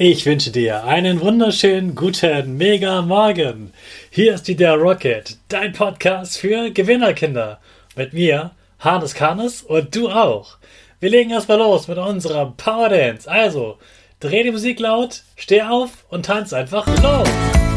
Ich wünsche dir einen wunderschönen guten Mega Morgen. Hier ist wieder Rocket, dein Podcast für Gewinnerkinder. Mit mir, Hannes Karnes und du auch. Wir legen erstmal los mit unserem Power Dance. Also, dreh die Musik laut, steh auf und tanz einfach los.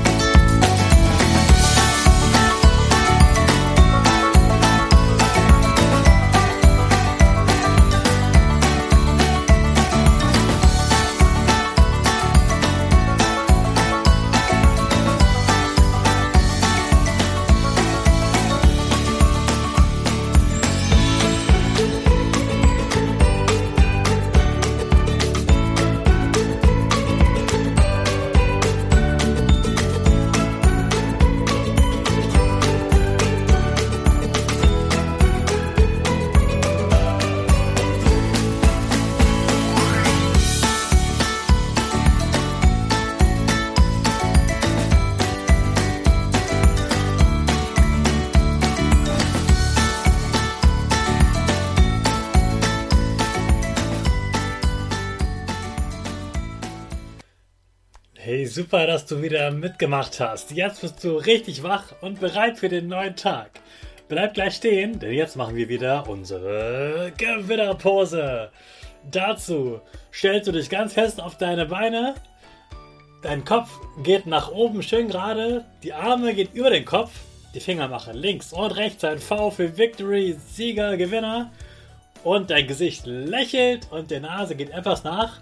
Hey, super, dass du wieder mitgemacht hast. Jetzt bist du richtig wach und bereit für den neuen Tag. Bleib gleich stehen, denn jetzt machen wir wieder unsere Gewinnerpose. Dazu stellst du dich ganz fest auf deine Beine. Dein Kopf geht nach oben schön gerade. Die Arme gehen über den Kopf. Die Finger machen links und rechts ein V für Victory, Sieger, Gewinner. Und dein Gesicht lächelt und die Nase geht etwas nach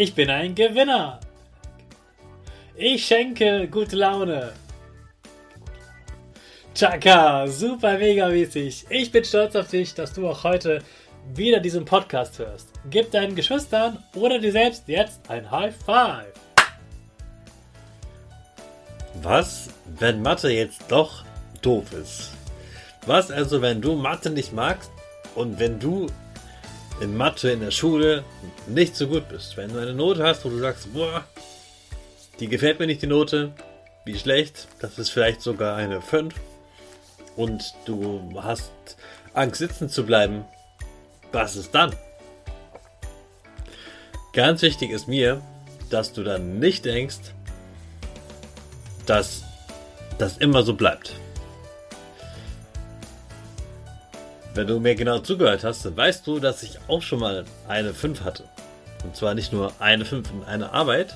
Ich bin ein Gewinner. Ich schenke gute Laune. Chaka, super mega mäßig. Ich bin stolz auf dich, dass du auch heute wieder diesen Podcast hörst. Gib deinen Geschwistern oder dir selbst jetzt ein High Five. Was, wenn Mathe jetzt doch doof ist? Was also, wenn du Mathe nicht magst und wenn du in Mathe in der Schule nicht so gut bist. Wenn du eine Note hast, wo du sagst, boah, die gefällt mir nicht die Note, wie schlecht, das ist vielleicht sogar eine 5 und du hast Angst sitzen zu bleiben, was ist dann? Ganz wichtig ist mir, dass du dann nicht denkst, dass das immer so bleibt. Wenn du mir genau zugehört hast, dann weißt du, dass ich auch schon mal eine 5 hatte. Und zwar nicht nur eine 5 in einer Arbeit,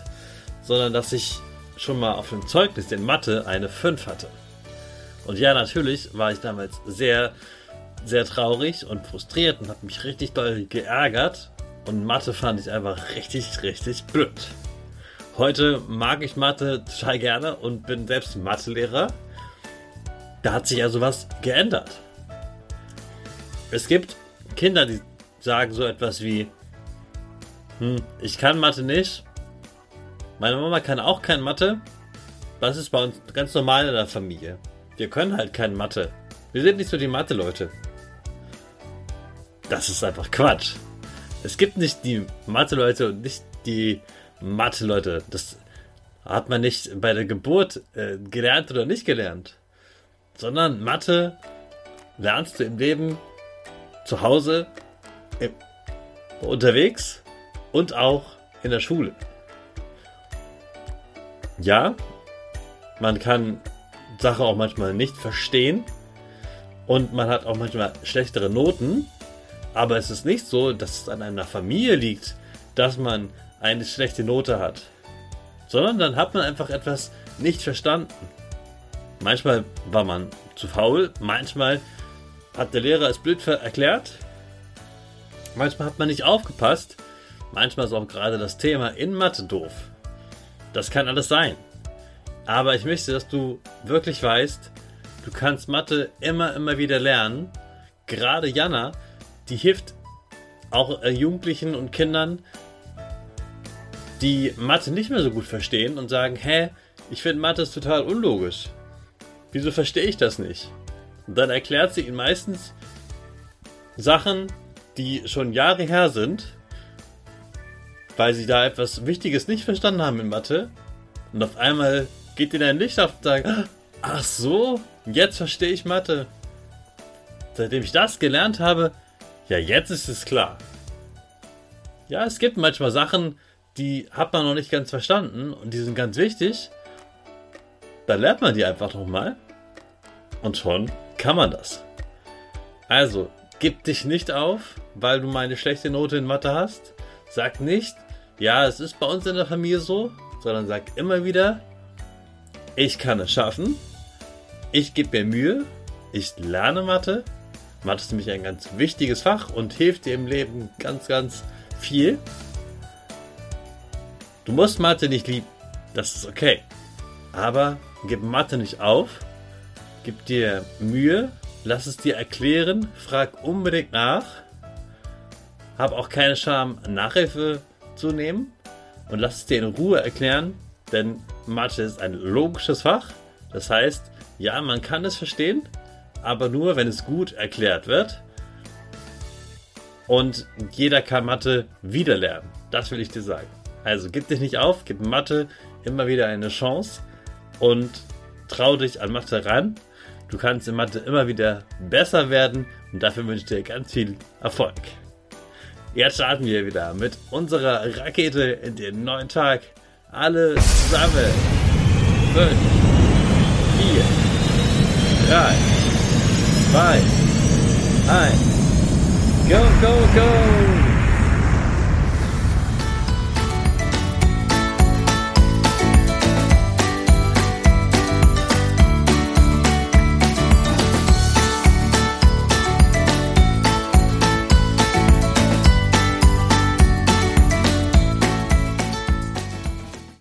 sondern dass ich schon mal auf dem Zeugnis in Mathe eine 5 hatte. Und ja, natürlich war ich damals sehr, sehr traurig und frustriert und habe mich richtig doll geärgert. Und Mathe fand ich einfach richtig, richtig blöd. Heute mag ich Mathe total gerne und bin selbst Mathelehrer. Da hat sich also was geändert. Es gibt Kinder, die sagen so etwas wie, hm, ich kann Mathe nicht. Meine Mama kann auch kein Mathe. Das ist bei uns ganz normal in der Familie. Wir können halt kein Mathe. Wir sind nicht so die Mathe-Leute. Das ist einfach Quatsch. Es gibt nicht die Mathe-Leute und nicht die Mathe-Leute. Das hat man nicht bei der Geburt äh, gelernt oder nicht gelernt. Sondern Mathe lernst du im Leben zu Hause, unterwegs und auch in der Schule. Ja, man kann Sachen auch manchmal nicht verstehen und man hat auch manchmal schlechtere Noten, aber es ist nicht so, dass es an einer Familie liegt, dass man eine schlechte Note hat, sondern dann hat man einfach etwas nicht verstanden. Manchmal war man zu faul, manchmal hat der Lehrer es blöd erklärt. Manchmal hat man nicht aufgepasst. Manchmal ist auch gerade das Thema in Mathe doof. Das kann alles sein. Aber ich möchte, dass du wirklich weißt, du kannst Mathe immer, immer wieder lernen. Gerade Jana, die hilft auch äh, Jugendlichen und Kindern die Mathe nicht mehr so gut verstehen und sagen, hä, ich finde Mathe ist total unlogisch. Wieso verstehe ich das nicht? Und dann erklärt sie ihnen meistens Sachen, die schon Jahre her sind, weil sie da etwas Wichtiges nicht verstanden haben in Mathe. Und auf einmal geht ihnen ein Licht auf und sagt, ach so, jetzt verstehe ich Mathe. Seitdem ich das gelernt habe, ja, jetzt ist es klar. Ja, es gibt manchmal Sachen, die hat man noch nicht ganz verstanden und die sind ganz wichtig. Dann lernt man die einfach nochmal und schon kann man das. Also, gib dich nicht auf, weil du mal eine schlechte Note in Mathe hast. Sag nicht, ja, es ist bei uns in der Familie so, sondern sag immer wieder, ich kann es schaffen, ich gebe mir Mühe, ich lerne Mathe. Mathe ist nämlich ein ganz wichtiges Fach und hilft dir im Leben ganz, ganz viel. Du musst Mathe nicht lieben, das ist okay. Aber gib Mathe nicht auf, gib dir Mühe, lass es dir erklären, frag unbedingt nach, hab auch keine Scham, Nachhilfe zu nehmen und lass es dir in Ruhe erklären, denn Mathe ist ein logisches Fach. Das heißt, ja, man kann es verstehen, aber nur, wenn es gut erklärt wird. Und jeder kann Mathe wieder lernen. Das will ich dir sagen. Also gib dich nicht auf, gib Mathe immer wieder eine Chance und trau dich an Mathe ran. Du kannst in Mathe immer wieder besser werden und dafür wünsche ich dir ganz viel Erfolg. Jetzt starten wir wieder mit unserer Rakete in den neuen Tag. Alle zusammen. 5, 4, 3, 2, 1. Go, go, go!